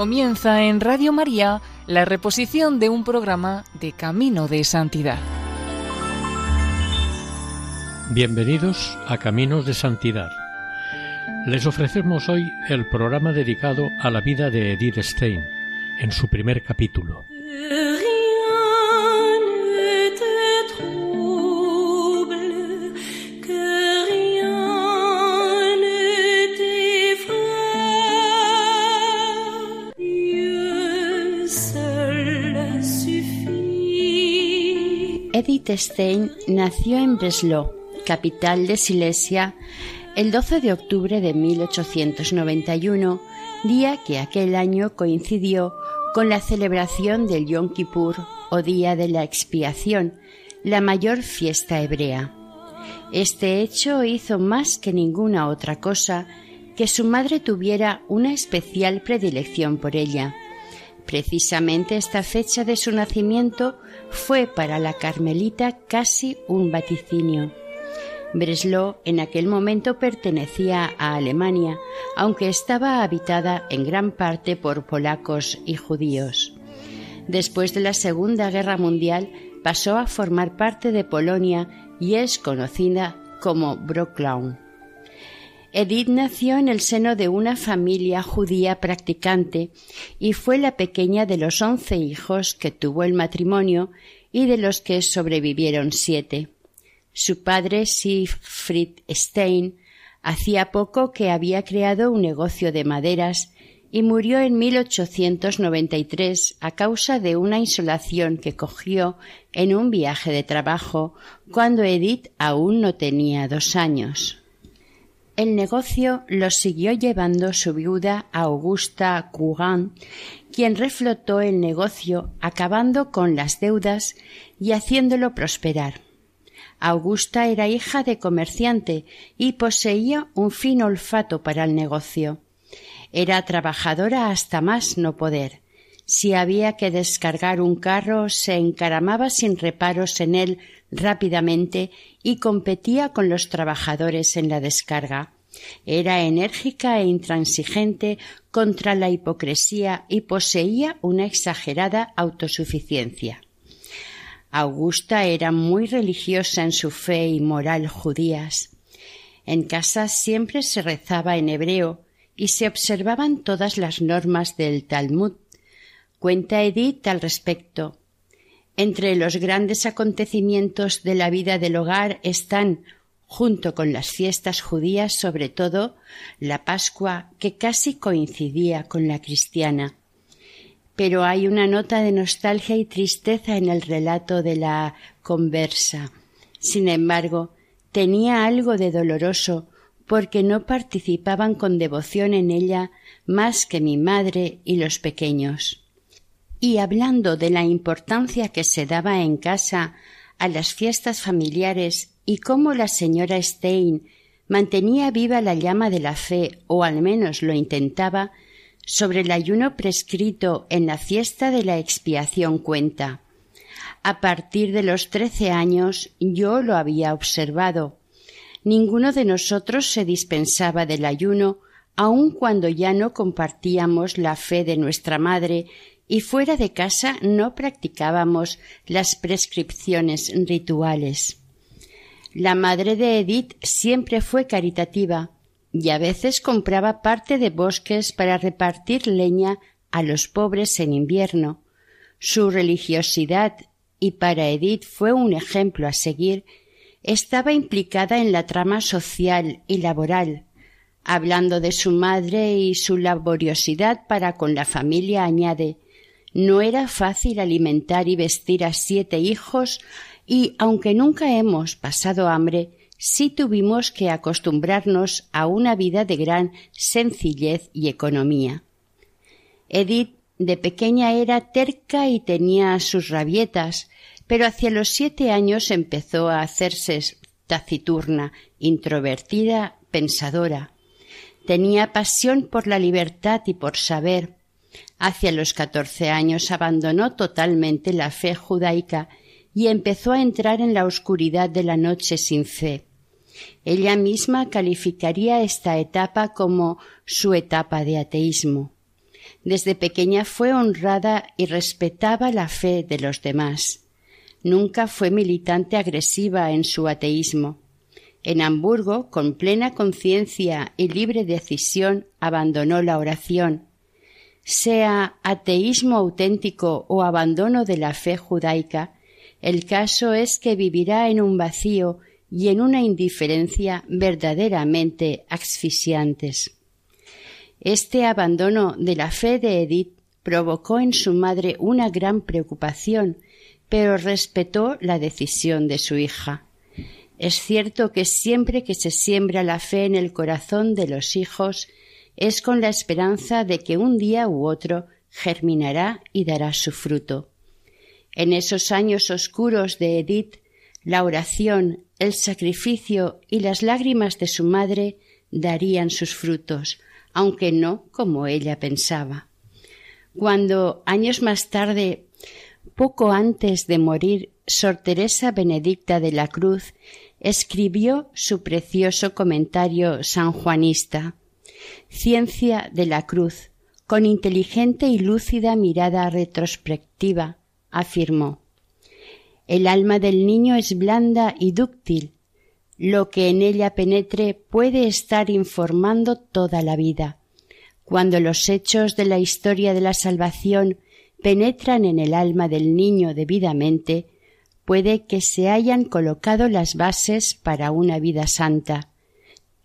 Comienza en Radio María la reposición de un programa de Camino de Santidad. Bienvenidos a Caminos de Santidad. Les ofrecemos hoy el programa dedicado a la vida de Edith Stein, en su primer capítulo. Edith Stein nació en Breslau, capital de Silesia, el 12 de octubre de 1891, día que aquel año coincidió con la celebración del Yom Kippur o Día de la Expiación, la mayor fiesta hebrea. Este hecho hizo más que ninguna otra cosa que su madre tuviera una especial predilección por ella. Precisamente esta fecha de su nacimiento fue para la carmelita casi un vaticinio. Breslau en aquel momento pertenecía a Alemania, aunque estaba habitada en gran parte por polacos y judíos. Después de la Segunda Guerra Mundial pasó a formar parte de Polonia y es conocida como Broklau. Edith nació en el seno de una familia judía practicante y fue la pequeña de los once hijos que tuvo el matrimonio y de los que sobrevivieron siete. Su padre, Siegfried Stein, hacía poco que había creado un negocio de maderas y murió en 1893 a causa de una insolación que cogió en un viaje de trabajo cuando Edith aún no tenía dos años. El negocio lo siguió llevando su viuda Augusta Cougan, quien reflotó el negocio acabando con las deudas y haciéndolo prosperar. Augusta era hija de comerciante y poseía un fino olfato para el negocio. Era trabajadora hasta más no poder. Si había que descargar un carro, se encaramaba sin reparos en él rápidamente y competía con los trabajadores en la descarga. Era enérgica e intransigente contra la hipocresía y poseía una exagerada autosuficiencia. Augusta era muy religiosa en su fe y moral judías. En casa siempre se rezaba en hebreo y se observaban todas las normas del Talmud. Cuenta Edith al respecto. Entre los grandes acontecimientos de la vida del hogar están, junto con las fiestas judías, sobre todo, la Pascua, que casi coincidía con la cristiana. Pero hay una nota de nostalgia y tristeza en el relato de la conversa. Sin embargo, tenía algo de doloroso porque no participaban con devoción en ella más que mi madre y los pequeños y hablando de la importancia que se daba en casa a las fiestas familiares y cómo la señora Stein mantenía viva la llama de la fe, o al menos lo intentaba, sobre el ayuno prescrito en la fiesta de la expiación cuenta. A partir de los trece años yo lo había observado. Ninguno de nosotros se dispensaba del ayuno, aun cuando ya no compartíamos la fe de nuestra madre y fuera de casa no practicábamos las prescripciones rituales. La madre de Edith siempre fue caritativa y a veces compraba parte de bosques para repartir leña a los pobres en invierno. Su religiosidad, y para Edith fue un ejemplo a seguir, estaba implicada en la trama social y laboral. Hablando de su madre y su laboriosidad para con la familia, añade no era fácil alimentar y vestir a siete hijos y, aunque nunca hemos pasado hambre, sí tuvimos que acostumbrarnos a una vida de gran sencillez y economía. Edith de pequeña era terca y tenía sus rabietas, pero hacia los siete años empezó a hacerse taciturna, introvertida, pensadora. Tenía pasión por la libertad y por saber, Hacia los catorce años abandonó totalmente la fe judaica y empezó a entrar en la oscuridad de la noche sin fe. Ella misma calificaría esta etapa como su etapa de ateísmo. Desde pequeña fue honrada y respetaba la fe de los demás. Nunca fue militante agresiva en su ateísmo. En Hamburgo, con plena conciencia y libre decisión, abandonó la oración. Sea ateísmo auténtico o abandono de la fe judaica, el caso es que vivirá en un vacío y en una indiferencia verdaderamente asfixiantes. Este abandono de la fe de Edith provocó en su madre una gran preocupación, pero respetó la decisión de su hija. Es cierto que siempre que se siembra la fe en el corazón de los hijos es con la esperanza de que un día u otro germinará y dará su fruto. En esos años oscuros de Edith, la oración, el sacrificio y las lágrimas de su madre darían sus frutos, aunque no como ella pensaba. Cuando, años más tarde, poco antes de morir, Sor Teresa Benedicta de la Cruz escribió su precioso comentario sanjuanista Ciencia de la Cruz, con inteligente y lúcida mirada retrospectiva, afirmó El alma del niño es blanda y dúctil, lo que en ella penetre puede estar informando toda la vida. Cuando los hechos de la historia de la salvación penetran en el alma del niño debidamente, puede que se hayan colocado las bases para una vida santa.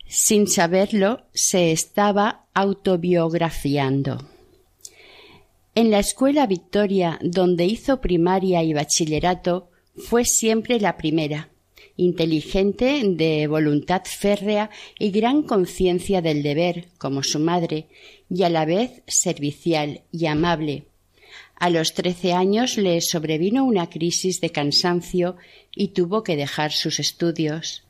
Sin saberlo, se estaba autobiografiando. En la escuela Victoria, donde hizo primaria y bachillerato, fue siempre la primera, inteligente, de voluntad férrea y gran conciencia del deber, como su madre, y a la vez servicial y amable, a los trece años le sobrevino una crisis de cansancio y tuvo que dejar sus estudios.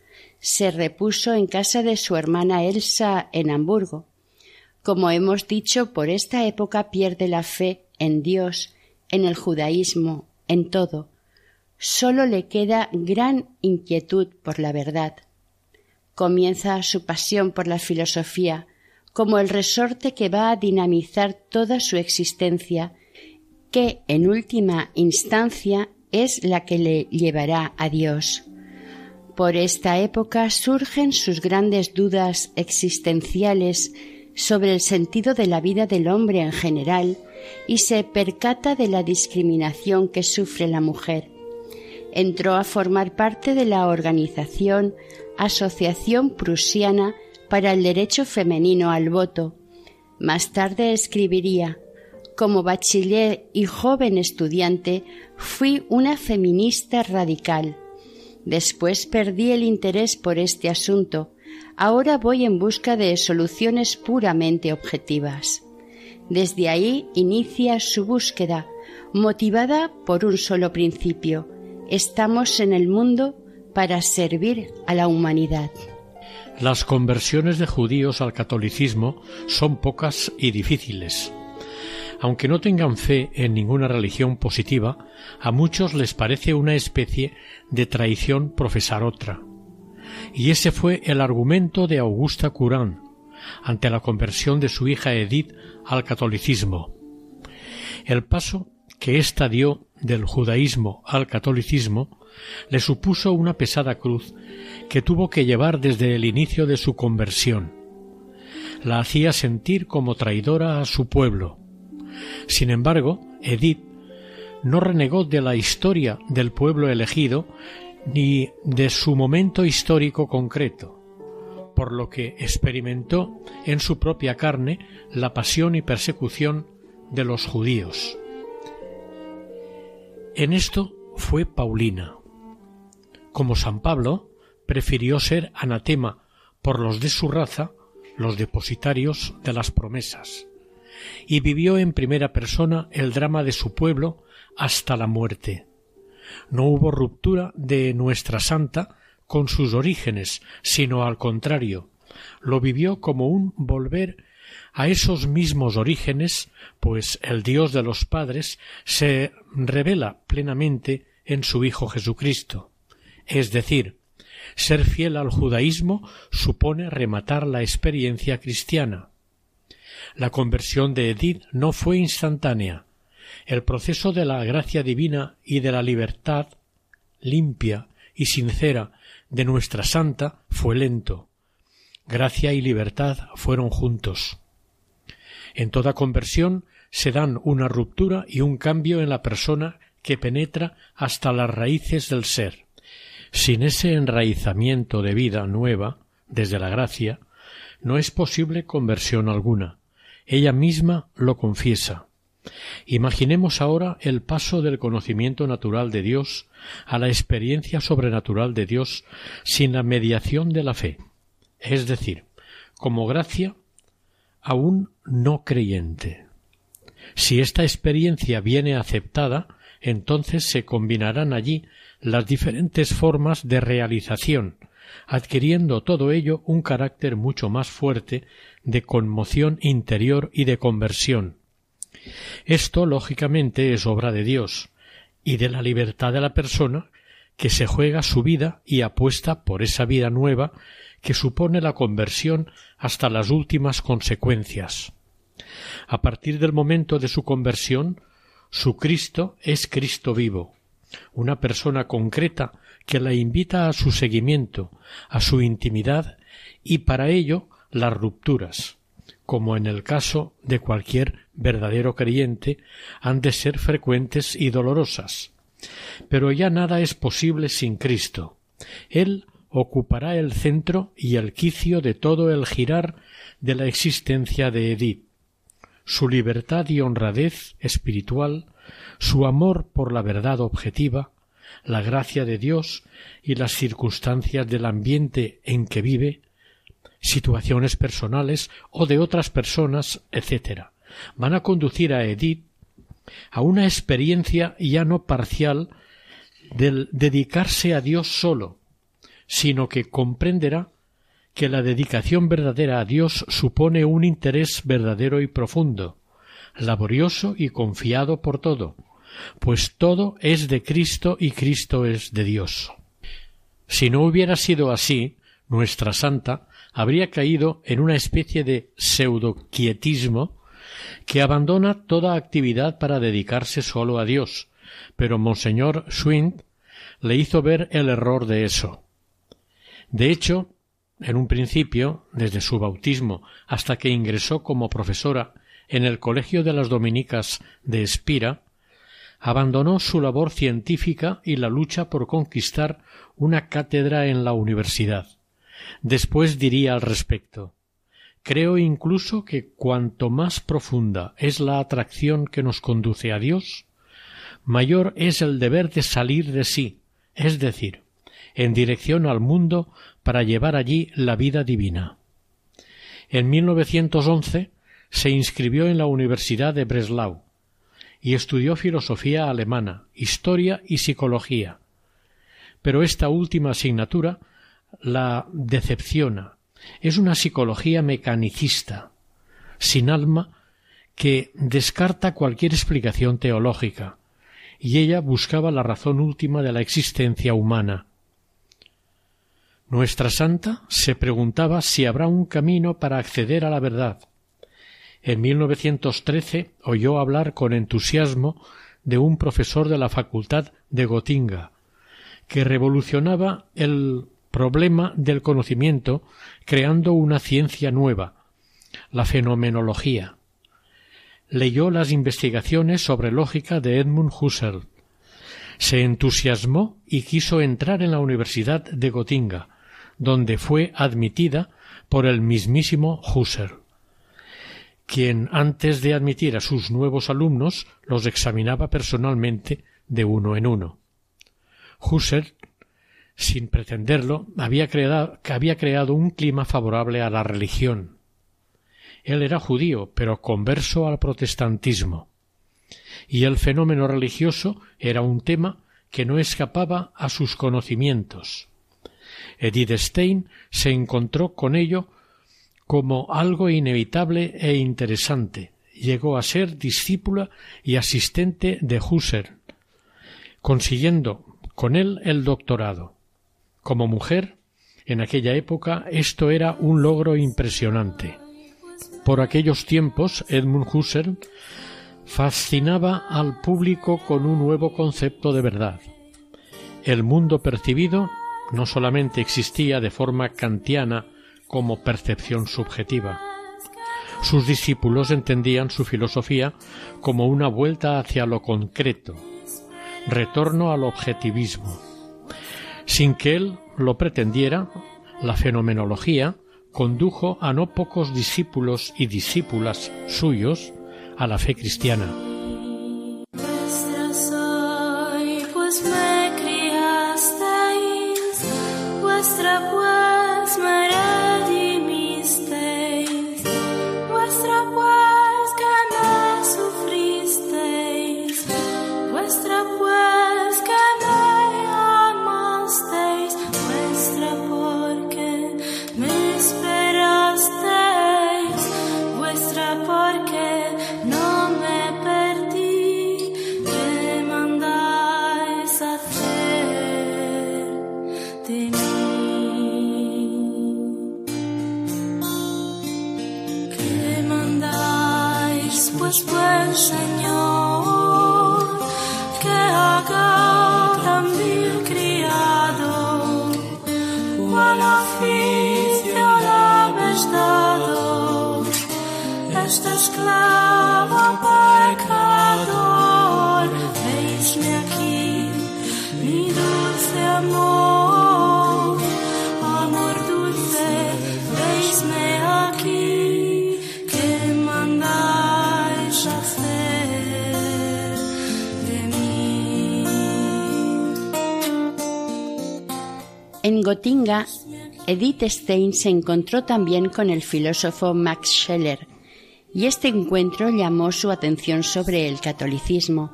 Se repuso en casa de su hermana Elsa en Hamburgo. Como hemos dicho, por esta época pierde la fe en Dios, en el judaísmo, en todo. Sólo le queda gran inquietud por la verdad. Comienza su pasión por la filosofía, como el resorte que va a dinamizar toda su existencia que en última instancia es la que le llevará a Dios. Por esta época surgen sus grandes dudas existenciales sobre el sentido de la vida del hombre en general y se percata de la discriminación que sufre la mujer. Entró a formar parte de la organización Asociación Prusiana para el Derecho Femenino al Voto. Más tarde escribiría como bachiller y joven estudiante fui una feminista radical. Después perdí el interés por este asunto. Ahora voy en busca de soluciones puramente objetivas. Desde ahí inicia su búsqueda, motivada por un solo principio. Estamos en el mundo para servir a la humanidad. Las conversiones de judíos al catolicismo son pocas y difíciles. Aunque no tengan fe en ninguna religión positiva, a muchos les parece una especie de traición profesar otra. Y ese fue el argumento de Augusta Curán ante la conversión de su hija Edith al catolicismo. El paso que ésta dio del judaísmo al catolicismo le supuso una pesada cruz que tuvo que llevar desde el inicio de su conversión. La hacía sentir como traidora a su pueblo, sin embargo, Edith no renegó de la historia del pueblo elegido ni de su momento histórico concreto, por lo que experimentó en su propia carne la pasión y persecución de los judíos. En esto fue Paulina. Como San Pablo, prefirió ser anatema por los de su raza, los depositarios de las promesas y vivió en primera persona el drama de su pueblo hasta la muerte. No hubo ruptura de nuestra santa con sus orígenes, sino al contrario, lo vivió como un volver a esos mismos orígenes, pues el Dios de los padres se revela plenamente en su Hijo Jesucristo. Es decir, ser fiel al judaísmo supone rematar la experiencia cristiana. La conversión de Edith no fue instantánea. El proceso de la gracia divina y de la libertad limpia y sincera de nuestra santa fue lento. Gracia y libertad fueron juntos. En toda conversión se dan una ruptura y un cambio en la persona que penetra hasta las raíces del ser. Sin ese enraizamiento de vida nueva, desde la gracia, no es posible conversión alguna. Ella misma lo confiesa. Imaginemos ahora el paso del conocimiento natural de Dios a la experiencia sobrenatural de Dios sin la mediación de la fe, es decir, como gracia a un no creyente. Si esta experiencia viene aceptada, entonces se combinarán allí las diferentes formas de realización, adquiriendo todo ello un carácter mucho más fuerte de conmoción interior y de conversión. Esto, lógicamente, es obra de Dios y de la libertad de la persona que se juega su vida y apuesta por esa vida nueva que supone la conversión hasta las últimas consecuencias. A partir del momento de su conversión, su Cristo es Cristo vivo, una persona concreta que la invita a su seguimiento, a su intimidad y para ello las rupturas, como en el caso de cualquier verdadero creyente, han de ser frecuentes y dolorosas. Pero ya nada es posible sin Cristo. Él ocupará el centro y el quicio de todo el girar de la existencia de Edith. Su libertad y honradez espiritual, su amor por la verdad objetiva, la gracia de Dios y las circunstancias del ambiente en que vive, situaciones personales o de otras personas, etc., van a conducir a Edith a una experiencia ya no parcial del dedicarse a Dios solo, sino que comprenderá que la dedicación verdadera a Dios supone un interés verdadero y profundo, laborioso y confiado por todo, pues todo es de Cristo y Cristo es de Dios. Si no hubiera sido así, nuestra santa habría caído en una especie de pseudo-quietismo que abandona toda actividad para dedicarse solo a Dios, pero Monseñor Schwind le hizo ver el error de eso. De hecho, en un principio, desde su bautismo hasta que ingresó como profesora en el Colegio de las Dominicas de Espira, abandonó su labor científica y la lucha por conquistar una cátedra en la universidad. Después diría al respecto Creo incluso que cuanto más profunda es la atracción que nos conduce a Dios, mayor es el deber de salir de sí, es decir, en dirección al mundo para llevar allí la vida divina. En 1911 se inscribió en la Universidad de Breslau y estudió filosofía alemana, historia y psicología. Pero esta última asignatura la decepciona es una psicología mecanicista, sin alma, que descarta cualquier explicación teológica, y ella buscaba la razón última de la existencia humana. Nuestra santa se preguntaba si habrá un camino para acceder a la verdad. En 1913 oyó hablar con entusiasmo de un profesor de la facultad de Gotinga, que revolucionaba el problema del conocimiento creando una ciencia nueva, la fenomenología. Leyó las investigaciones sobre lógica de Edmund Husserl. Se entusiasmó y quiso entrar en la Universidad de Gotinga, donde fue admitida por el mismísimo Husserl, quien antes de admitir a sus nuevos alumnos los examinaba personalmente de uno en uno. Husserl sin pretenderlo, había creado, que había creado un clima favorable a la religión. Él era judío, pero converso al protestantismo. Y el fenómeno religioso era un tema que no escapaba a sus conocimientos. Edith Stein se encontró con ello como algo inevitable e interesante. Llegó a ser discípula y asistente de Husserl, consiguiendo con él el doctorado. Como mujer, en aquella época esto era un logro impresionante. Por aquellos tiempos, Edmund Husserl fascinaba al público con un nuevo concepto de verdad. El mundo percibido no solamente existía de forma kantiana como percepción subjetiva. Sus discípulos entendían su filosofía como una vuelta hacia lo concreto, retorno al objetivismo. Sin que él lo pretendiera, la fenomenología condujo a no pocos discípulos y discípulas suyos a la fe cristiana. En Gotinga, Edith Stein se encontró también con el filósofo Max Scheller, y este encuentro llamó su atención sobre el catolicismo.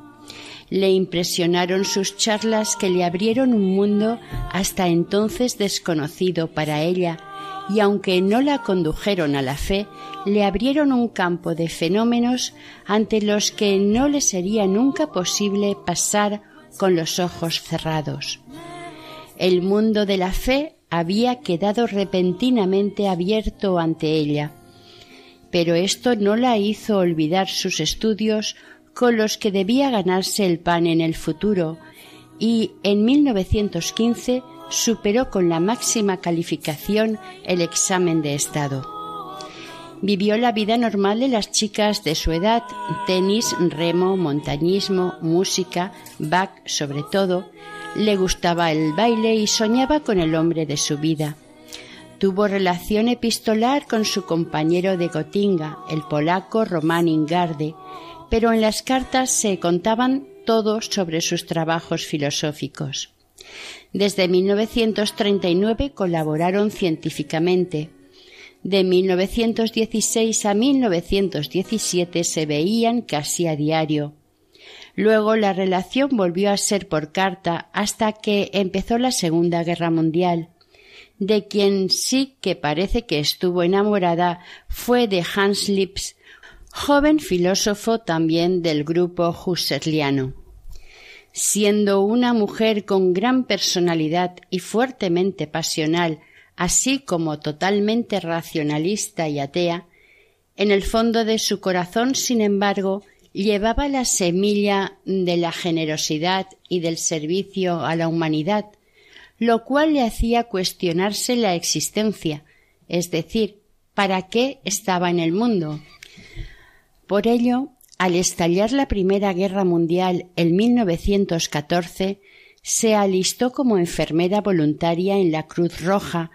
Le impresionaron sus charlas que le abrieron un mundo hasta entonces desconocido para ella, y aunque no la condujeron a la fe, le abrieron un campo de fenómenos ante los que no le sería nunca posible pasar con los ojos cerrados. El mundo de la fe había quedado repentinamente abierto ante ella, pero esto no la hizo olvidar sus estudios con los que debía ganarse el pan en el futuro y en 1915 superó con la máxima calificación el examen de Estado. Vivió la vida normal de las chicas de su edad, tenis, remo, montañismo, música, Bach sobre todo, le gustaba el baile y soñaba con el hombre de su vida. Tuvo relación epistolar con su compañero de Gotinga, el polaco Román Ingarde, pero en las cartas se contaban todos sobre sus trabajos filosóficos. Desde 1939 colaboraron científicamente. De 1916 a 1917 se veían casi a diario. Luego la relación volvió a ser por carta hasta que empezó la Segunda Guerra Mundial. De quien sí que parece que estuvo enamorada fue de Hans Lips, joven filósofo también del grupo husserliano. Siendo una mujer con gran personalidad y fuertemente pasional, así como totalmente racionalista y atea, en el fondo de su corazón, sin embargo, llevaba la semilla de la generosidad y del servicio a la humanidad, lo cual le hacía cuestionarse la existencia, es decir, ¿para qué estaba en el mundo? Por ello, al estallar la Primera Guerra Mundial en 1914, se alistó como enfermera voluntaria en la Cruz Roja,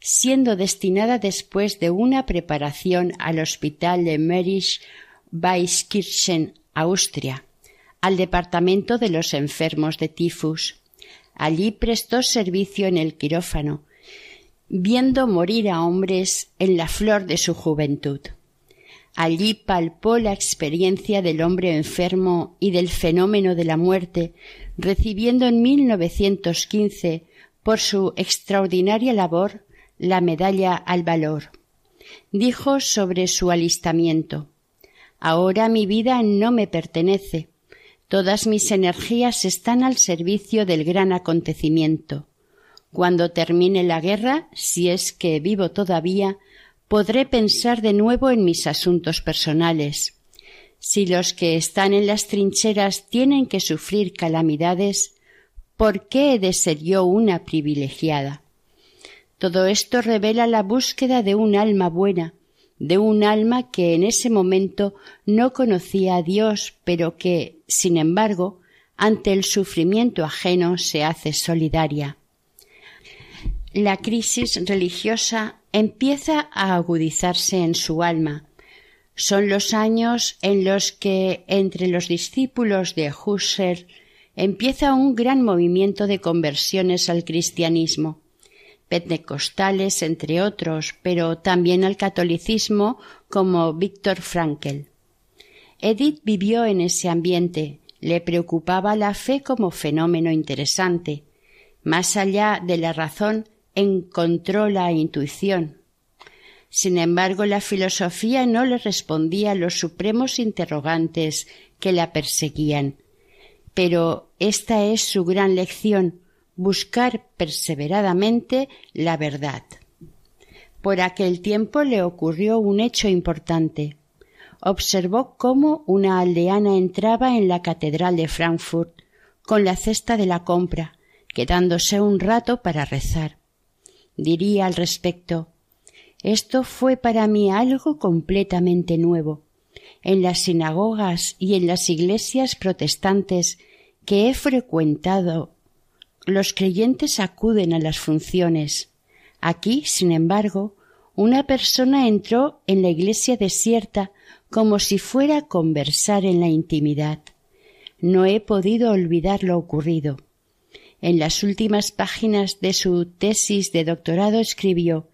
siendo destinada después de una preparación al hospital de Merisch Weiskirchen, Austria, al departamento de los enfermos de tifus. Allí prestó servicio en el quirófano, viendo morir a hombres en la flor de su juventud. Allí palpó la experiencia del hombre enfermo y del fenómeno de la muerte, recibiendo en 1915 por su extraordinaria labor la medalla al valor. Dijo sobre su alistamiento Ahora mi vida no me pertenece. Todas mis energías están al servicio del gran acontecimiento. Cuando termine la guerra, si es que vivo todavía, podré pensar de nuevo en mis asuntos personales. Si los que están en las trincheras tienen que sufrir calamidades, ¿por qué he de ser yo una privilegiada? Todo esto revela la búsqueda de un alma buena, de un alma que en ese momento no conocía a Dios, pero que, sin embargo, ante el sufrimiento ajeno se hace solidaria. La crisis religiosa empieza a agudizarse en su alma. Son los años en los que entre los discípulos de Husserl empieza un gran movimiento de conversiones al cristianismo pentecostales, entre otros, pero también al catolicismo, como Víctor Frankl. Edith vivió en ese ambiente, le preocupaba la fe como fenómeno interesante. Más allá de la razón, encontró la intuición. Sin embargo, la filosofía no le respondía a los supremos interrogantes que la perseguían. Pero esta es su gran lección, buscar perseveradamente la verdad. Por aquel tiempo le ocurrió un hecho importante. Observó cómo una aldeana entraba en la catedral de Frankfurt con la cesta de la compra, quedándose un rato para rezar. Diría al respecto Esto fue para mí algo completamente nuevo. En las sinagogas y en las iglesias protestantes que he frecuentado los creyentes acuden a las funciones. Aquí, sin embargo, una persona entró en la iglesia desierta como si fuera a conversar en la intimidad. No he podido olvidar lo ocurrido. En las últimas páginas de su tesis de doctorado escribió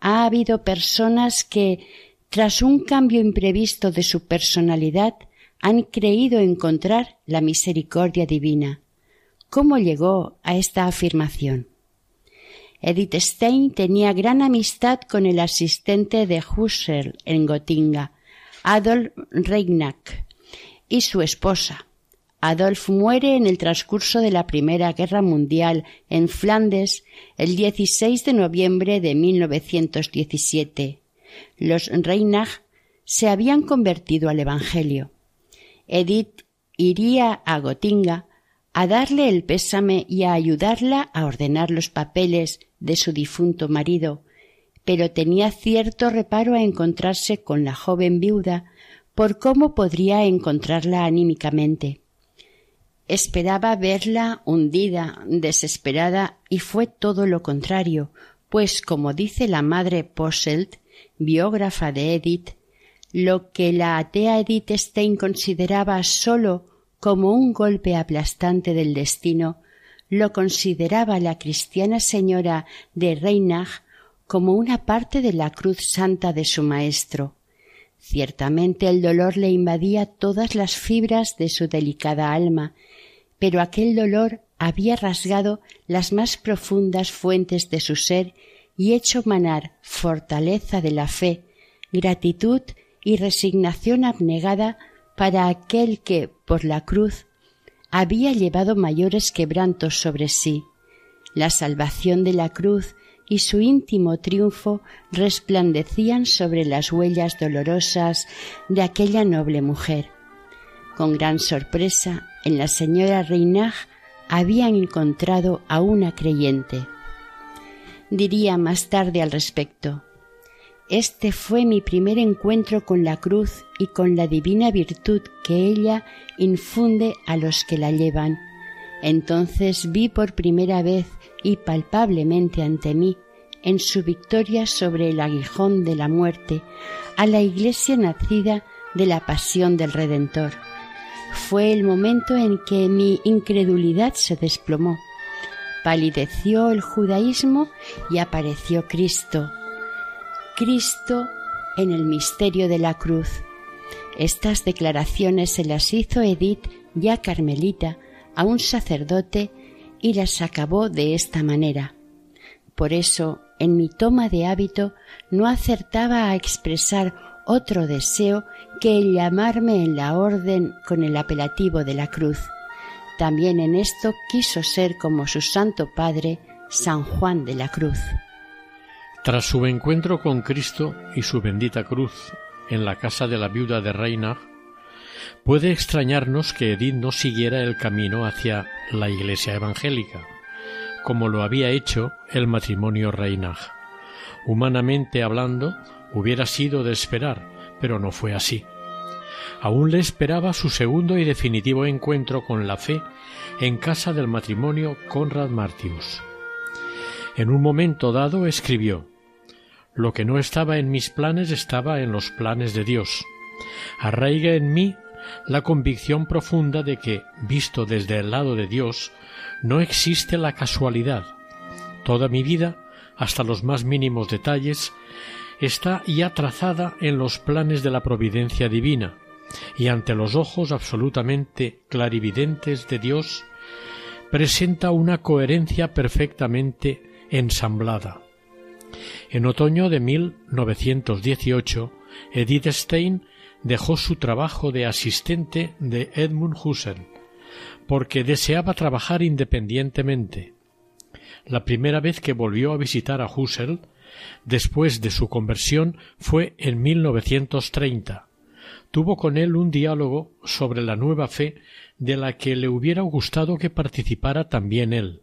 Ha habido personas que, tras un cambio imprevisto de su personalidad, han creído encontrar la misericordia divina. ¿Cómo llegó a esta afirmación? Edith Stein tenía gran amistad con el asistente de Husserl en Gotinga, Adolf Reinach, y su esposa. Adolf muere en el transcurso de la Primera Guerra Mundial en Flandes el 16 de noviembre de 1917. Los Reinach se habían convertido al Evangelio. Edith iría a Gotinga a darle el pésame y a ayudarla a ordenar los papeles de su difunto marido, pero tenía cierto reparo a encontrarse con la joven viuda por cómo podría encontrarla anímicamente. Esperaba verla hundida, desesperada, y fue todo lo contrario, pues, como dice la madre Posselt, biógrafa de Edith, lo que la atea Edith Stein consideraba sólo como un golpe aplastante del destino, lo consideraba la cristiana señora de Reinach como una parte de la cruz santa de su maestro. Ciertamente el dolor le invadía todas las fibras de su delicada alma, pero aquel dolor había rasgado las más profundas fuentes de su ser y hecho manar fortaleza de la fe, gratitud y resignación abnegada para aquel que, por la cruz, había llevado mayores quebrantos sobre sí. La salvación de la cruz y su íntimo triunfo resplandecían sobre las huellas dolorosas de aquella noble mujer. Con gran sorpresa, en la señora Reinach habían encontrado a una creyente. Diría más tarde al respecto este fue mi primer encuentro con la cruz y con la divina virtud que ella infunde a los que la llevan. Entonces vi por primera vez y palpablemente ante mí, en su victoria sobre el aguijón de la muerte, a la iglesia nacida de la pasión del Redentor. Fue el momento en que mi incredulidad se desplomó. Palideció el judaísmo y apareció Cristo, Cristo en el misterio de la cruz. Estas declaraciones se las hizo Edith, ya carmelita, a un sacerdote y las acabó de esta manera. Por eso, en mi toma de hábito, no acertaba a expresar otro deseo que el llamarme en la orden con el apelativo de la cruz. También en esto quiso ser como su santo padre, San Juan de la Cruz. Tras su encuentro con Cristo y su bendita cruz en la casa de la viuda de Reinach, puede extrañarnos que Edith no siguiera el camino hacia la Iglesia evangélica, como lo había hecho el matrimonio Reinach. Humanamente hablando, hubiera sido de esperar, pero no fue así. Aún le esperaba su segundo y definitivo encuentro con la fe en casa del matrimonio Conrad Martius. En un momento dado escribió Lo que no estaba en mis planes estaba en los planes de Dios. Arraiga en mí la convicción profunda de que, visto desde el lado de Dios, no existe la casualidad. Toda mi vida, hasta los más mínimos detalles, está ya trazada en los planes de la providencia divina, y ante los ojos absolutamente clarividentes de Dios, presenta una coherencia perfectamente ensamblada. En otoño de 1918, Edith Stein dejó su trabajo de asistente de Edmund Husserl, porque deseaba trabajar independientemente. La primera vez que volvió a visitar a Husserl, después de su conversión, fue en 1930. Tuvo con él un diálogo sobre la nueva fe de la que le hubiera gustado que participara también él.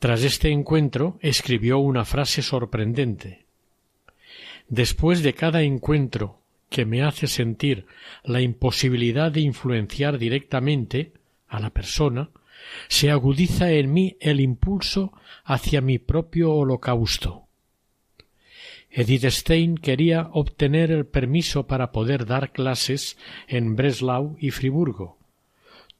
Tras este encuentro escribió una frase sorprendente. Después de cada encuentro que me hace sentir la imposibilidad de influenciar directamente a la persona, se agudiza en mí el impulso hacia mi propio holocausto. Edith Stein quería obtener el permiso para poder dar clases en Breslau y Friburgo.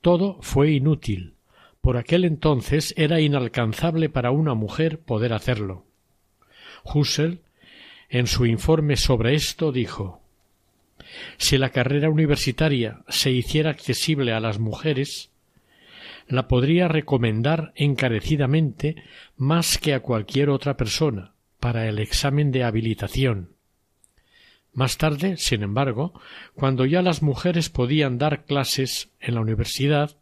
Todo fue inútil. Por aquel entonces era inalcanzable para una mujer poder hacerlo. Husserl, en su informe sobre esto, dijo Si la carrera universitaria se hiciera accesible a las mujeres, la podría recomendar encarecidamente más que a cualquier otra persona para el examen de habilitación. Más tarde, sin embargo, cuando ya las mujeres podían dar clases en la universidad,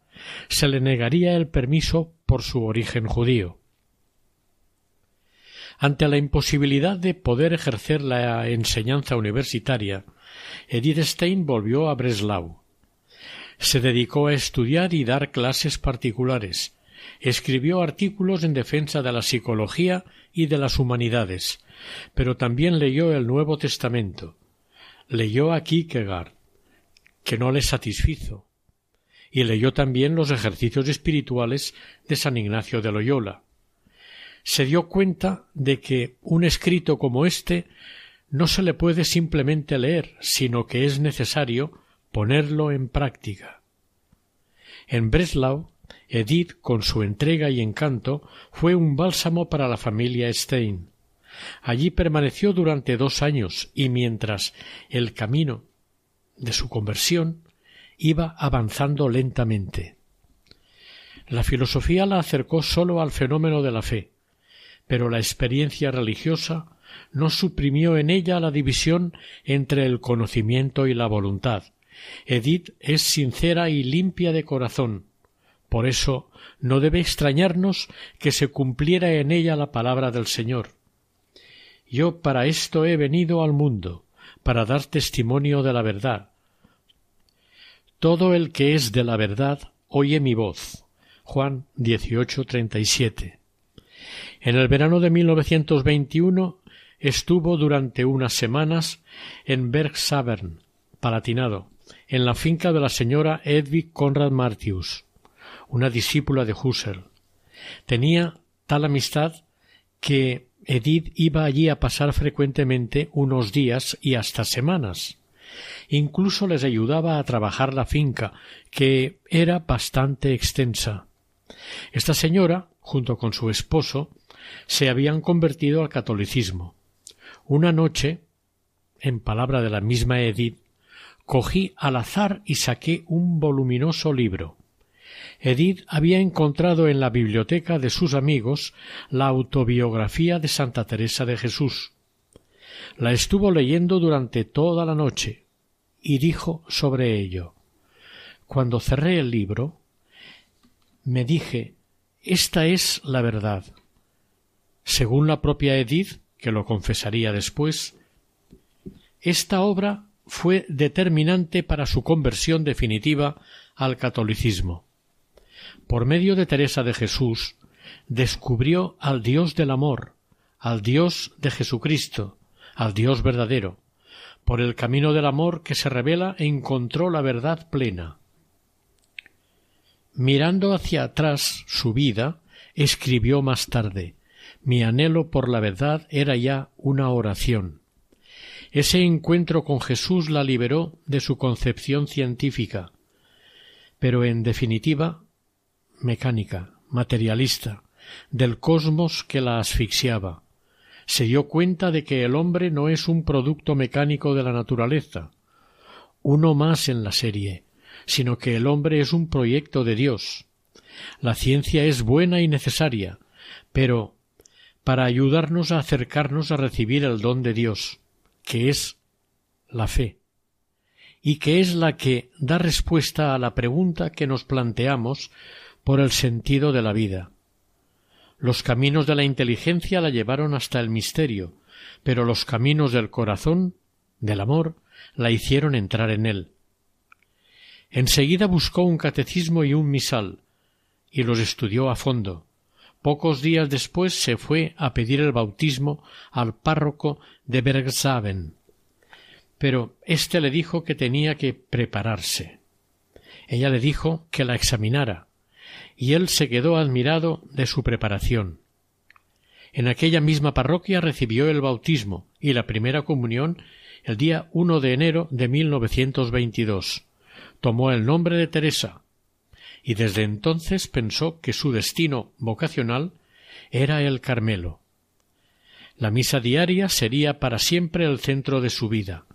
se le negaría el permiso por su origen judío. Ante la imposibilidad de poder ejercer la enseñanza universitaria, Edith Stein volvió a Breslau. Se dedicó a estudiar y dar clases particulares. Escribió artículos en defensa de la psicología y de las humanidades, pero también leyó el Nuevo Testamento. Leyó a Kierkegaard, que no le satisfizo, y leyó también los ejercicios espirituales de San Ignacio de Loyola. Se dio cuenta de que un escrito como este no se le puede simplemente leer, sino que es necesario ponerlo en práctica. En Breslau Edith, con su entrega y encanto, fue un bálsamo para la familia Stein. Allí permaneció durante dos años y mientras el camino de su conversión iba avanzando lentamente. La filosofía la acercó sólo al fenómeno de la fe, pero la experiencia religiosa no suprimió en ella la división entre el conocimiento y la voluntad. Edith es sincera y limpia de corazón, por eso no debe extrañarnos que se cumpliera en ella la palabra del Señor. Yo para esto he venido al mundo, para dar testimonio de la verdad. Todo el que es de la verdad oye mi voz. Juan 18:37. En el verano de 1921 estuvo durante unas semanas en Bergsabern, Palatinado, en la finca de la señora Edwig Conrad Martius una discípula de Husserl. Tenía tal amistad que Edith iba allí a pasar frecuentemente unos días y hasta semanas. Incluso les ayudaba a trabajar la finca, que era bastante extensa. Esta señora, junto con su esposo, se habían convertido al catolicismo. Una noche, en palabra de la misma Edith, cogí al azar y saqué un voluminoso libro. Edith había encontrado en la biblioteca de sus amigos la autobiografía de Santa Teresa de Jesús. La estuvo leyendo durante toda la noche y dijo sobre ello Cuando cerré el libro, me dije Esta es la verdad. Según la propia Edith, que lo confesaría después, esta obra fue determinante para su conversión definitiva al catolicismo. Por medio de Teresa de Jesús, descubrió al Dios del amor, al Dios de Jesucristo, al Dios verdadero. Por el camino del amor que se revela encontró la verdad plena. Mirando hacia atrás su vida, escribió más tarde Mi anhelo por la verdad era ya una oración. Ese encuentro con Jesús la liberó de su concepción científica, pero en definitiva mecánica, materialista, del cosmos que la asfixiaba. Se dio cuenta de que el hombre no es un producto mecánico de la naturaleza, uno más en la serie, sino que el hombre es un proyecto de Dios. La ciencia es buena y necesaria, pero para ayudarnos a acercarnos a recibir el don de Dios, que es la fe, y que es la que da respuesta a la pregunta que nos planteamos por el sentido de la vida. Los caminos de la inteligencia la llevaron hasta el misterio, pero los caminos del corazón, del amor, la hicieron entrar en él. Enseguida buscó un catecismo y un misal, y los estudió a fondo. Pocos días después se fue a pedir el bautismo al párroco de Bergsaben. Pero éste le dijo que tenía que prepararse. Ella le dijo que la examinara, y él se quedó admirado de su preparación. En aquella misma parroquia recibió el bautismo y la primera comunión el día 1 de enero de 1922. Tomó el nombre de Teresa y desde entonces pensó que su destino vocacional era el Carmelo. La misa diaria sería para siempre el centro de su vida.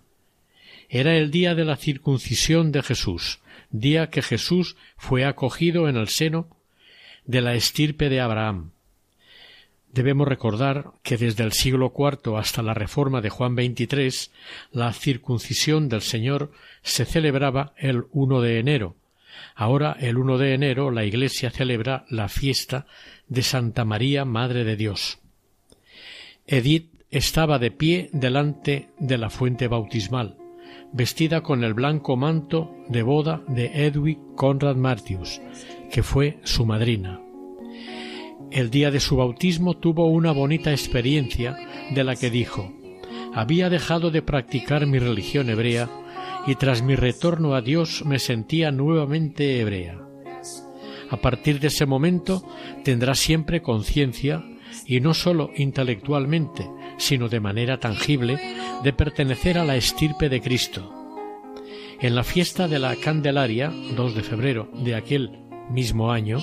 Era el día de la circuncisión de Jesús, día que Jesús fue acogido en el seno de la estirpe de Abraham. Debemos recordar que desde el siglo IV hasta la reforma de Juan XXIII la circuncisión del Señor se celebraba el 1 de enero. Ahora, el 1 de enero, la Iglesia celebra la fiesta de Santa María, Madre de Dios. Edith estaba de pie delante de la fuente bautismal vestida con el blanco manto de boda de Edwin Conrad Martius, que fue su madrina. El día de su bautismo tuvo una bonita experiencia de la que dijo Había dejado de practicar mi religión hebrea y tras mi retorno a Dios me sentía nuevamente hebrea. A partir de ese momento tendrá siempre conciencia y no sólo intelectualmente, sino de manera tangible, de pertenecer a la estirpe de Cristo. En la fiesta de la Candelaria, 2 de febrero de aquel mismo año,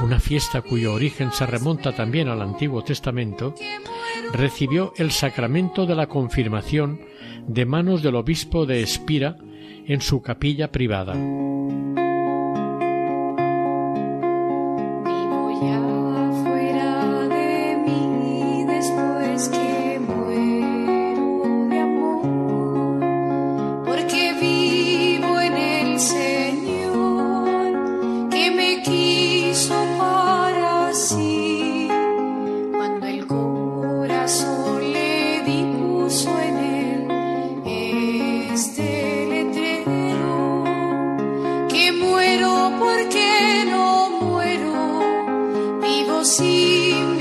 una fiesta cuyo origen se remonta también al Antiguo Testamento, recibió el sacramento de la confirmación de manos del obispo de Espira en su capilla privada. Porque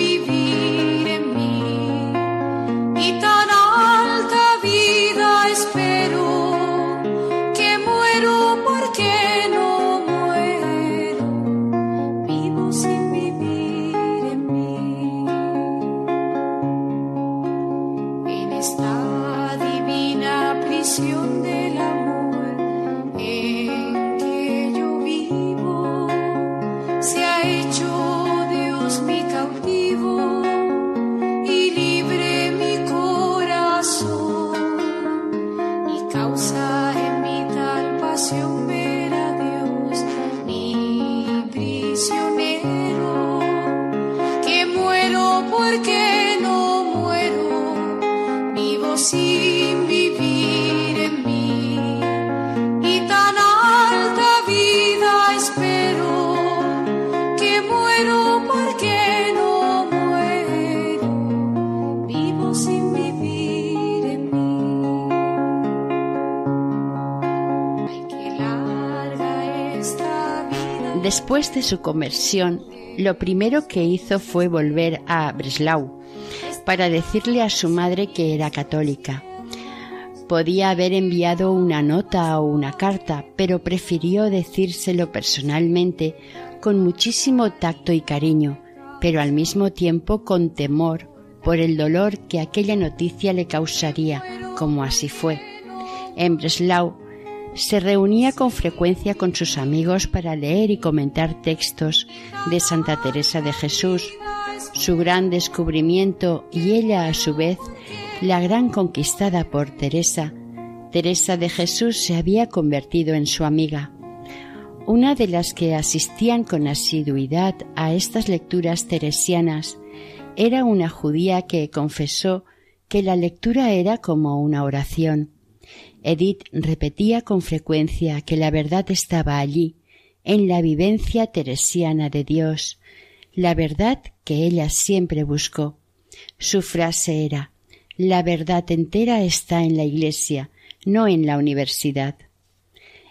de su conversión, lo primero que hizo fue volver a Breslau para decirle a su madre que era católica. Podía haber enviado una nota o una carta, pero prefirió decírselo personalmente con muchísimo tacto y cariño, pero al mismo tiempo con temor por el dolor que aquella noticia le causaría, como así fue. En Breslau se reunía con frecuencia con sus amigos para leer y comentar textos de Santa Teresa de Jesús, su gran descubrimiento y ella a su vez la gran conquistada por Teresa, Teresa de Jesús se había convertido en su amiga. Una de las que asistían con asiduidad a estas lecturas teresianas era una judía que confesó que la lectura era como una oración. Edith repetía con frecuencia que la verdad estaba allí, en la vivencia teresiana de Dios, la verdad que ella siempre buscó. Su frase era La verdad entera está en la Iglesia, no en la universidad.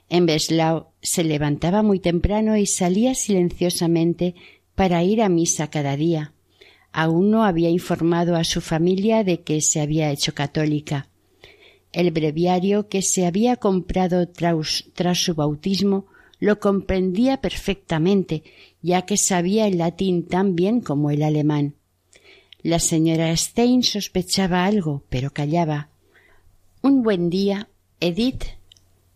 En Beslau se levantaba muy temprano y salía silenciosamente para ir a misa cada día. Aún no había informado a su familia de que se había hecho católica. El breviario que se había comprado tras, su bautismo lo comprendía perfectamente, ya que sabía el latín tan bien como el alemán. La señora Stein sospechaba algo, pero callaba. Un buen día, Edith,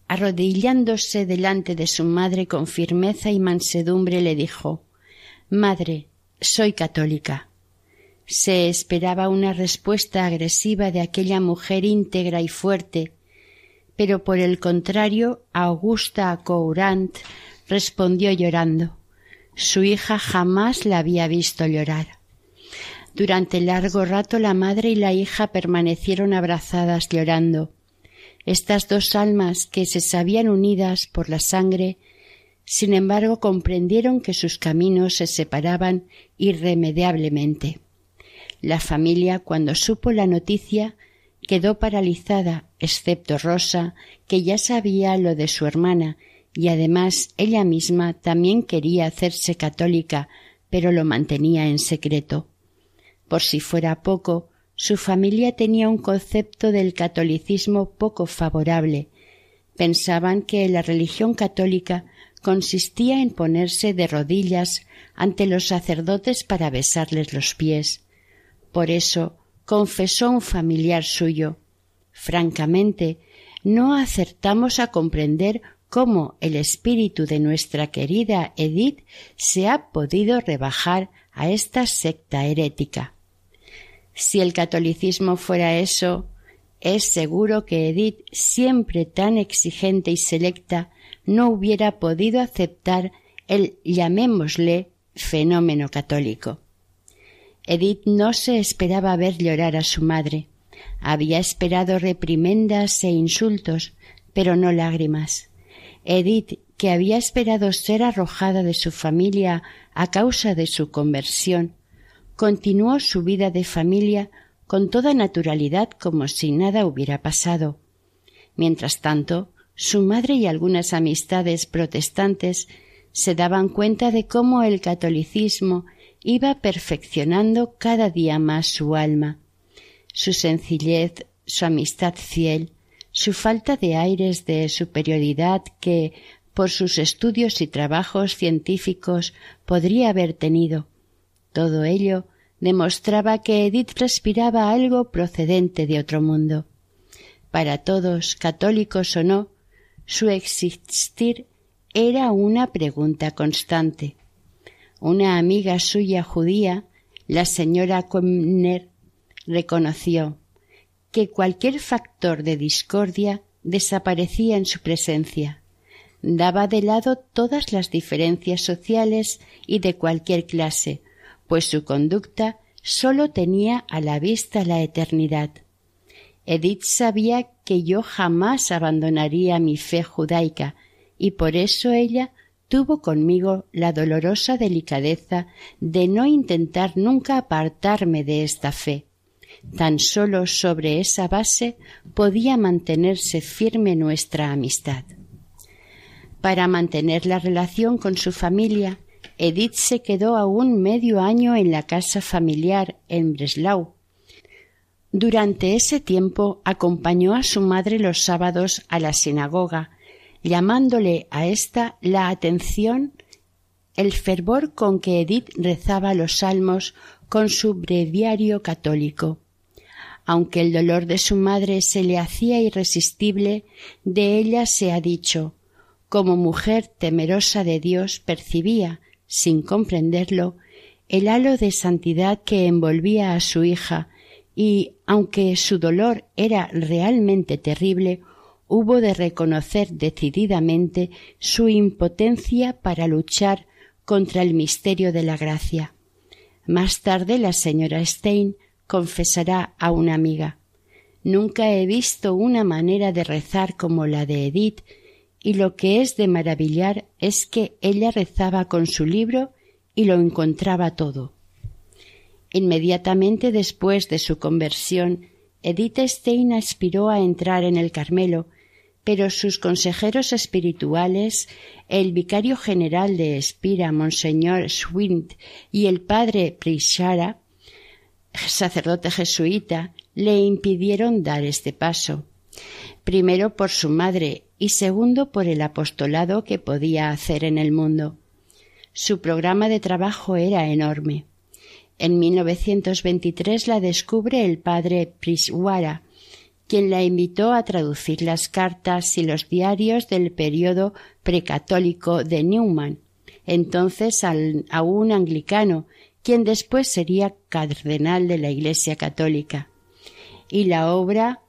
arrodillándose delante de su madre con firmeza y mansedumbre, le dijo Madre, soy católica. Se esperaba una respuesta agresiva de aquella mujer íntegra y fuerte, pero por el contrario, Augusta Courant respondió llorando. Su hija jamás la había visto llorar. Durante largo rato la madre y la hija permanecieron abrazadas llorando. Estas dos almas que se sabían unidas por la sangre, sin embargo comprendieron que sus caminos se separaban irremediablemente. La familia, cuando supo la noticia, quedó paralizada, excepto Rosa, que ya sabía lo de su hermana, y además ella misma también quería hacerse católica, pero lo mantenía en secreto. Por si fuera poco, su familia tenía un concepto del catolicismo poco favorable. Pensaban que la religión católica consistía en ponerse de rodillas ante los sacerdotes para besarles los pies. Por eso confesó un familiar suyo. Francamente, no acertamos a comprender cómo el espíritu de nuestra querida Edith se ha podido rebajar a esta secta herética. Si el catolicismo fuera eso, es seguro que Edith, siempre tan exigente y selecta, no hubiera podido aceptar el llamémosle fenómeno católico. Edith no se esperaba ver llorar a su madre. Había esperado reprimendas e insultos, pero no lágrimas. Edith, que había esperado ser arrojada de su familia a causa de su conversión, continuó su vida de familia con toda naturalidad como si nada hubiera pasado. Mientras tanto, su madre y algunas amistades protestantes se daban cuenta de cómo el catolicismo iba perfeccionando cada día más su alma. Su sencillez, su amistad fiel, su falta de aires de superioridad que, por sus estudios y trabajos científicos, podría haber tenido. Todo ello demostraba que Edith respiraba algo procedente de otro mundo. Para todos, católicos o no, su existir era una pregunta constante. Una amiga suya judía, la señora Komner, reconoció que cualquier factor de discordia desaparecía en su presencia. Daba de lado todas las diferencias sociales y de cualquier clase, pues su conducta sólo tenía a la vista la eternidad. Edith sabía que yo jamás abandonaría mi fe judaica, y por eso ella tuvo conmigo la dolorosa delicadeza de no intentar nunca apartarme de esta fe. Tan solo sobre esa base podía mantenerse firme nuestra amistad. Para mantener la relación con su familia, Edith se quedó aún medio año en la casa familiar en Breslau. Durante ese tiempo acompañó a su madre los sábados a la sinagoga, llamándole a ésta la atención el fervor con que Edith rezaba los salmos con su breviario católico. Aunque el dolor de su madre se le hacía irresistible, de ella se ha dicho como mujer temerosa de Dios percibía, sin comprenderlo, el halo de santidad que envolvía a su hija, y, aunque su dolor era realmente terrible, hubo de reconocer decididamente su impotencia para luchar contra el misterio de la gracia. Más tarde la señora Stein confesará a una amiga Nunca he visto una manera de rezar como la de Edith, y lo que es de maravillar es que ella rezaba con su libro y lo encontraba todo. Inmediatamente después de su conversión, Edith Stein aspiró a entrar en el Carmelo, pero sus consejeros espirituales, el vicario general de Espira, Monseñor Schwind, y el padre Prishara, sacerdote jesuita, le impidieron dar este paso. Primero por su madre y segundo por el apostolado que podía hacer en el mundo. Su programa de trabajo era enorme. En 1923 la descubre el padre Priswara, quien la invitó a traducir las cartas y los diarios del periodo precatólico de Newman, entonces a un anglicano, quien después sería cardenal de la Iglesia católica, y la obra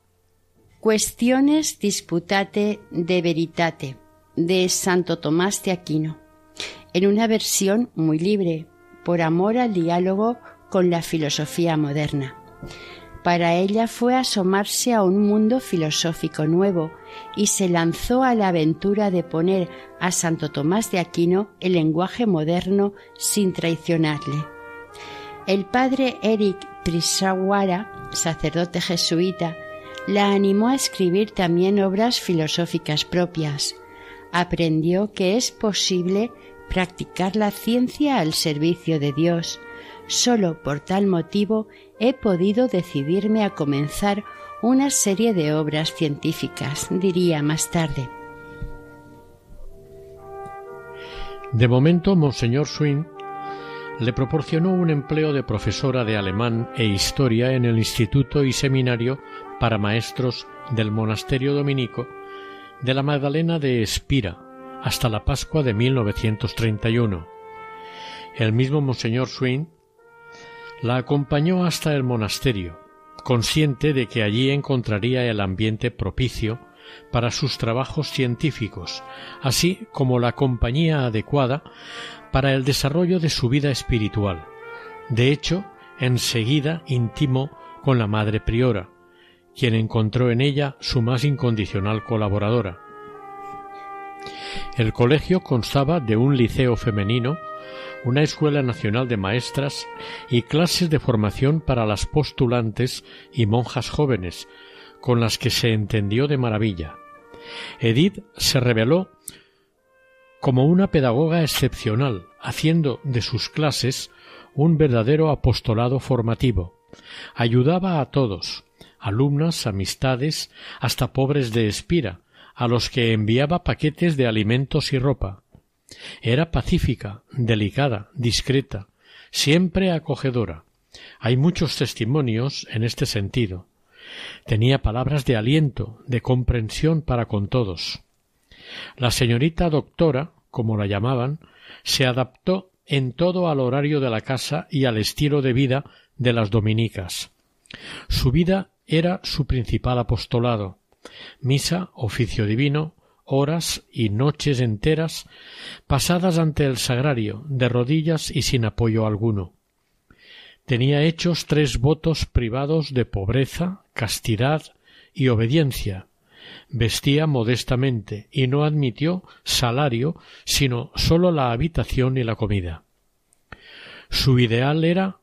Cuestiones Disputate de Veritate de Santo Tomás de Aquino, en una versión muy libre, por amor al diálogo con la filosofía moderna. Para ella fue asomarse a un mundo filosófico nuevo y se lanzó a la aventura de poner a Santo Tomás de Aquino el lenguaje moderno sin traicionarle. El padre Eric Prisawara, sacerdote jesuita, la animó a escribir también obras filosóficas propias. Aprendió que es posible practicar la ciencia al servicio de Dios. Solo por tal motivo he podido decidirme a comenzar una serie de obras científicas, diría más tarde. De momento, Monseñor Swing le proporcionó un empleo de profesora de alemán e historia en el Instituto y Seminario para Maestros del Monasterio Dominico de la Magdalena de Espira hasta la Pascua de 1931. El mismo Monseñor Swing la acompañó hasta el monasterio, consciente de que allí encontraría el ambiente propicio para sus trabajos científicos, así como la compañía adecuada para el desarrollo de su vida espiritual. De hecho, enseguida intimó con la madre priora, quien encontró en ella su más incondicional colaboradora. El colegio constaba de un liceo femenino, una escuela nacional de maestras y clases de formación para las postulantes y monjas jóvenes, con las que se entendió de maravilla. Edith se reveló como una pedagoga excepcional, haciendo de sus clases un verdadero apostolado formativo. Ayudaba a todos, alumnas, amistades, hasta pobres de espira, a los que enviaba paquetes de alimentos y ropa. Era pacífica, delicada, discreta, siempre acogedora. Hay muchos testimonios en este sentido. Tenía palabras de aliento, de comprensión para con todos. La señorita doctora, como la llamaban, se adaptó en todo al horario de la casa y al estilo de vida de las dominicas. Su vida era su principal apostolado. Misa, oficio divino, horas y noches enteras pasadas ante el sagrario, de rodillas y sin apoyo alguno. Tenía hechos tres votos privados de pobreza, castidad y obediencia. Vestía modestamente y no admitió salario sino sólo la habitación y la comida. Su ideal era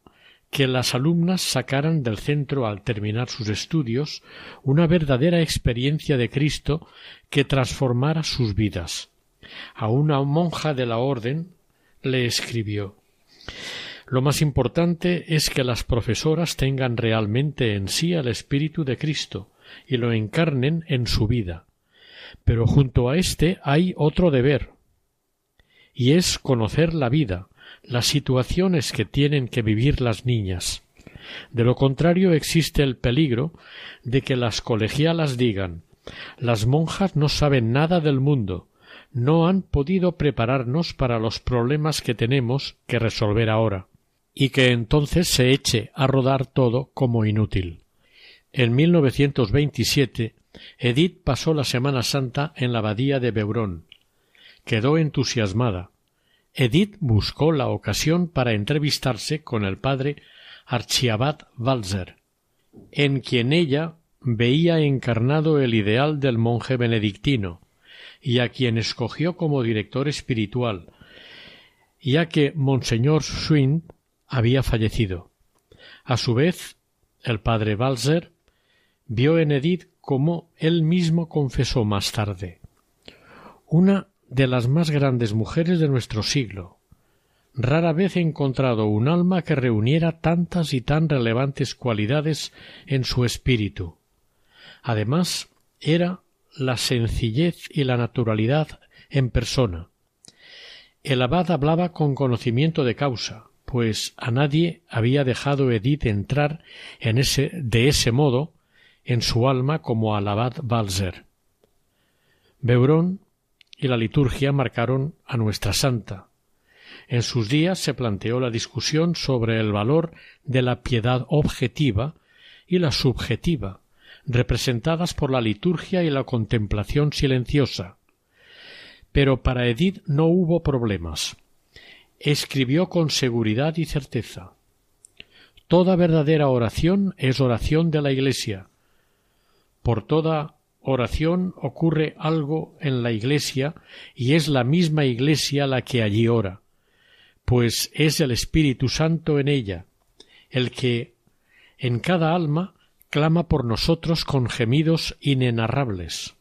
que las alumnas sacaran del centro al terminar sus estudios una verdadera experiencia de Cristo que transformara sus vidas. A una monja de la orden le escribió Lo más importante es que las profesoras tengan realmente en sí el Espíritu de Cristo y lo encarnen en su vida. Pero junto a éste hay otro deber, y es conocer la vida, las situaciones que tienen que vivir las niñas. De lo contrario existe el peligro de que las colegialas digan las monjas no saben nada del mundo, no han podido prepararnos para los problemas que tenemos que resolver ahora, y que entonces se eche a rodar todo como inútil. En 1927, Edith pasó la Semana Santa en la abadía de Beurón. Quedó entusiasmada. Edith buscó la ocasión para entrevistarse con el padre Archiabad Walser, en quien ella veía encarnado el ideal del monje benedictino, y a quien escogió como director espiritual, ya que Monseñor Swin había fallecido. A su vez, el padre Walser vio en Edith como él mismo confesó más tarde una de las más grandes mujeres de nuestro siglo. Rara vez he encontrado un alma que reuniera tantas y tan relevantes cualidades en su espíritu. Además, era la sencillez y la naturalidad en persona. El abad hablaba con conocimiento de causa, pues a nadie había dejado Edith entrar en ese, de ese modo en su alma como al abad Balzer. Beurón y la liturgia marcaron a nuestra santa. En sus días se planteó la discusión sobre el valor de la piedad objetiva y la subjetiva, representadas por la liturgia y la contemplación silenciosa. Pero para Edith no hubo problemas. Escribió con seguridad y certeza. Toda verdadera oración es oración de la Iglesia. Por toda oración ocurre algo en la Iglesia y es la misma Iglesia la que allí ora, pues es el Espíritu Santo en ella, el que en cada alma clama por nosotros con gemidos inenarrables.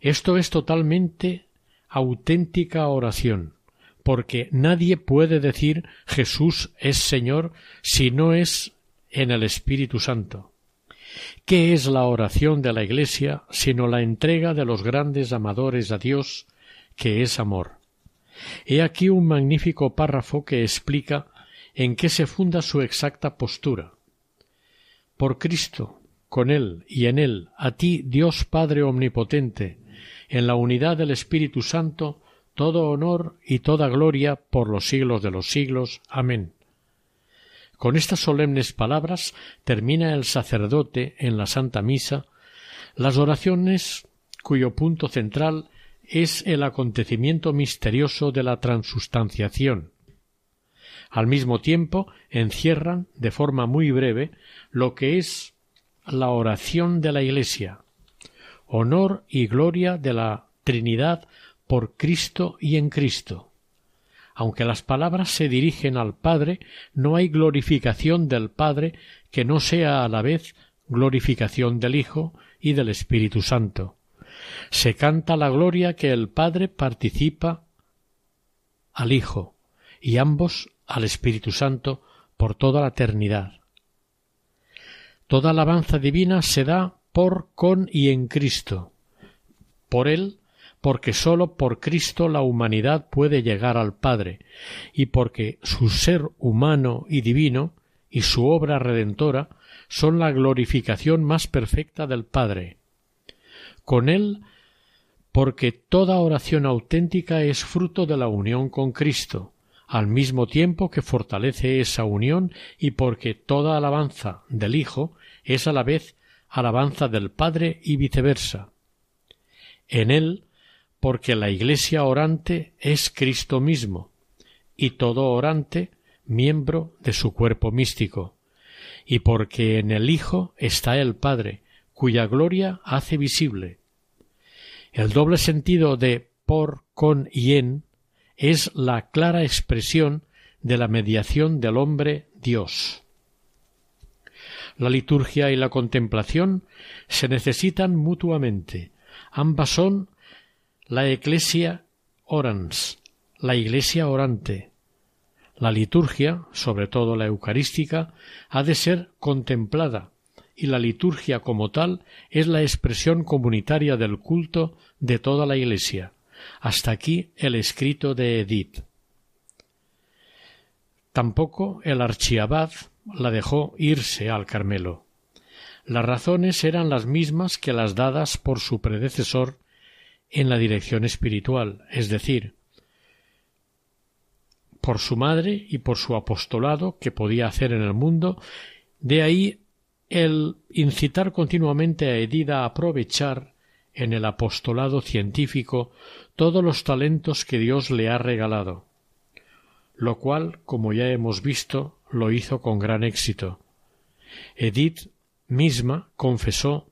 Esto es totalmente auténtica oración, porque nadie puede decir Jesús es Señor si no es en el Espíritu Santo. ¿Qué es la oración de la Iglesia sino la entrega de los grandes amadores a Dios, que es amor? He aquí un magnífico párrafo que explica en qué se funda su exacta postura. Por Cristo, con Él y en Él, a ti, Dios Padre Omnipotente, en la unidad del Espíritu Santo, todo honor y toda gloria por los siglos de los siglos. Amén. Con estas solemnes palabras termina el sacerdote en la Santa Misa las oraciones cuyo punto central es el acontecimiento misterioso de la transustanciación, al mismo tiempo encierran de forma muy breve lo que es la oración de la Iglesia, honor y gloria de la Trinidad por Cristo y en Cristo. Aunque las palabras se dirigen al Padre, no hay glorificación del Padre que no sea a la vez glorificación del Hijo y del Espíritu Santo. Se canta la gloria que el Padre participa al Hijo, y ambos al Espíritu Santo por toda la eternidad. Toda alabanza divina se da por, con y en Cristo. Por Él, porque sólo por Cristo la humanidad puede llegar al Padre, y porque su ser humano y divino y su obra redentora son la glorificación más perfecta del Padre. Con Él, porque toda oración auténtica es fruto de la unión con Cristo, al mismo tiempo que fortalece esa unión y porque toda alabanza del Hijo es a la vez alabanza del Padre y viceversa. En él, porque la Iglesia orante es Cristo mismo, y todo orante miembro de su cuerpo místico, y porque en el Hijo está el Padre, cuya gloria hace visible. El doble sentido de por, con y en es la clara expresión de la mediación del hombre Dios. La liturgia y la contemplación se necesitan mutuamente. Ambas son la Ecclesia orans, la Iglesia orante. La liturgia, sobre todo la eucarística, ha de ser contemplada, y la liturgia como tal es la expresión comunitaria del culto de toda la Iglesia. Hasta aquí el escrito de Edith. Tampoco el archiabad la dejó irse al Carmelo. Las razones eran las mismas que las dadas por su predecesor en la dirección espiritual, es decir, por su madre y por su apostolado que podía hacer en el mundo, de ahí el incitar continuamente a Edida a aprovechar en el apostolado científico todos los talentos que Dios le ha regalado, lo cual, como ya hemos visto, lo hizo con gran éxito. Edith misma confesó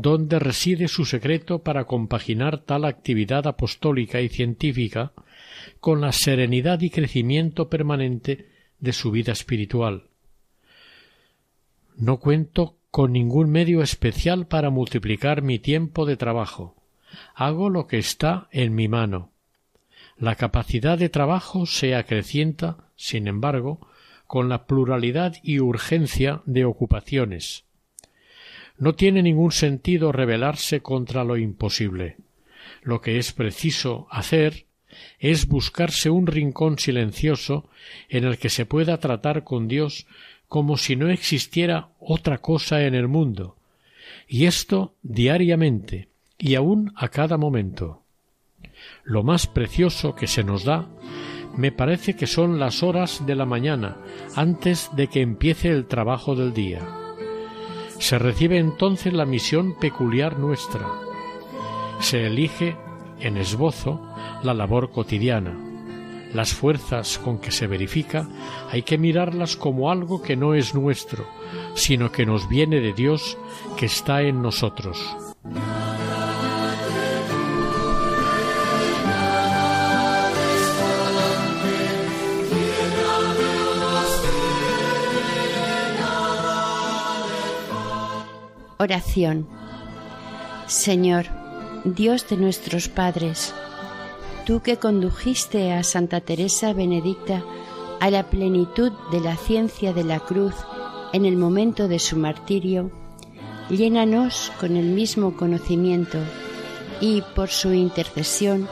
dónde reside su secreto para compaginar tal actividad apostólica y científica con la serenidad y crecimiento permanente de su vida espiritual. No cuento con ningún medio especial para multiplicar mi tiempo de trabajo. Hago lo que está en mi mano. La capacidad de trabajo se acrecienta, sin embargo, con la pluralidad y urgencia de ocupaciones. No tiene ningún sentido rebelarse contra lo imposible. Lo que es preciso hacer es buscarse un rincón silencioso en el que se pueda tratar con Dios como si no existiera otra cosa en el mundo, y esto diariamente y aun a cada momento. Lo más precioso que se nos da me parece que son las horas de la mañana antes de que empiece el trabajo del día. Se recibe entonces la misión peculiar nuestra. Se elige en esbozo la labor cotidiana. Las fuerzas con que se verifica hay que mirarlas como algo que no es nuestro, sino que nos viene de Dios que está en nosotros. Oración. Señor, Dios de nuestros padres, tú que condujiste a Santa Teresa Benedicta a la plenitud de la ciencia de la cruz en el momento de su martirio, llénanos con el mismo conocimiento y, por su intercesión,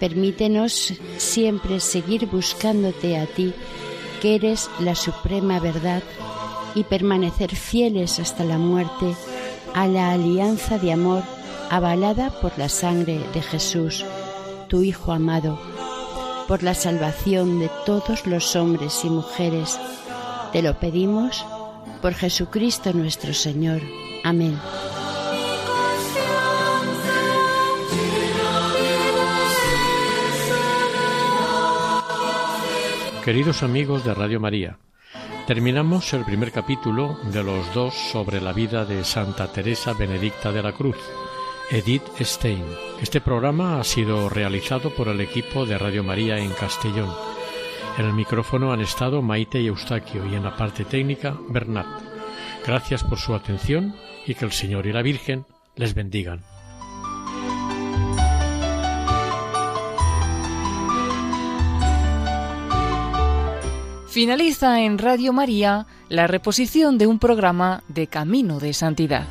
permítenos siempre seguir buscándote a ti, que eres la suprema verdad, y permanecer fieles hasta la muerte a la alianza de amor avalada por la sangre de Jesús, tu Hijo amado, por la salvación de todos los hombres y mujeres. Te lo pedimos por Jesucristo nuestro Señor. Amén. Queridos amigos de Radio María, terminamos el primer capítulo de los dos sobre la vida de Santa Teresa Benedicta de la Cruz, Edith Stein. Este programa ha sido realizado por el equipo de Radio María en Castellón. En el micrófono han estado Maite y Eustaquio y en la parte técnica Bernat. Gracias por su atención y que el Señor y la Virgen les bendigan. Finaliza en Radio María la reposición de un programa de Camino de Santidad.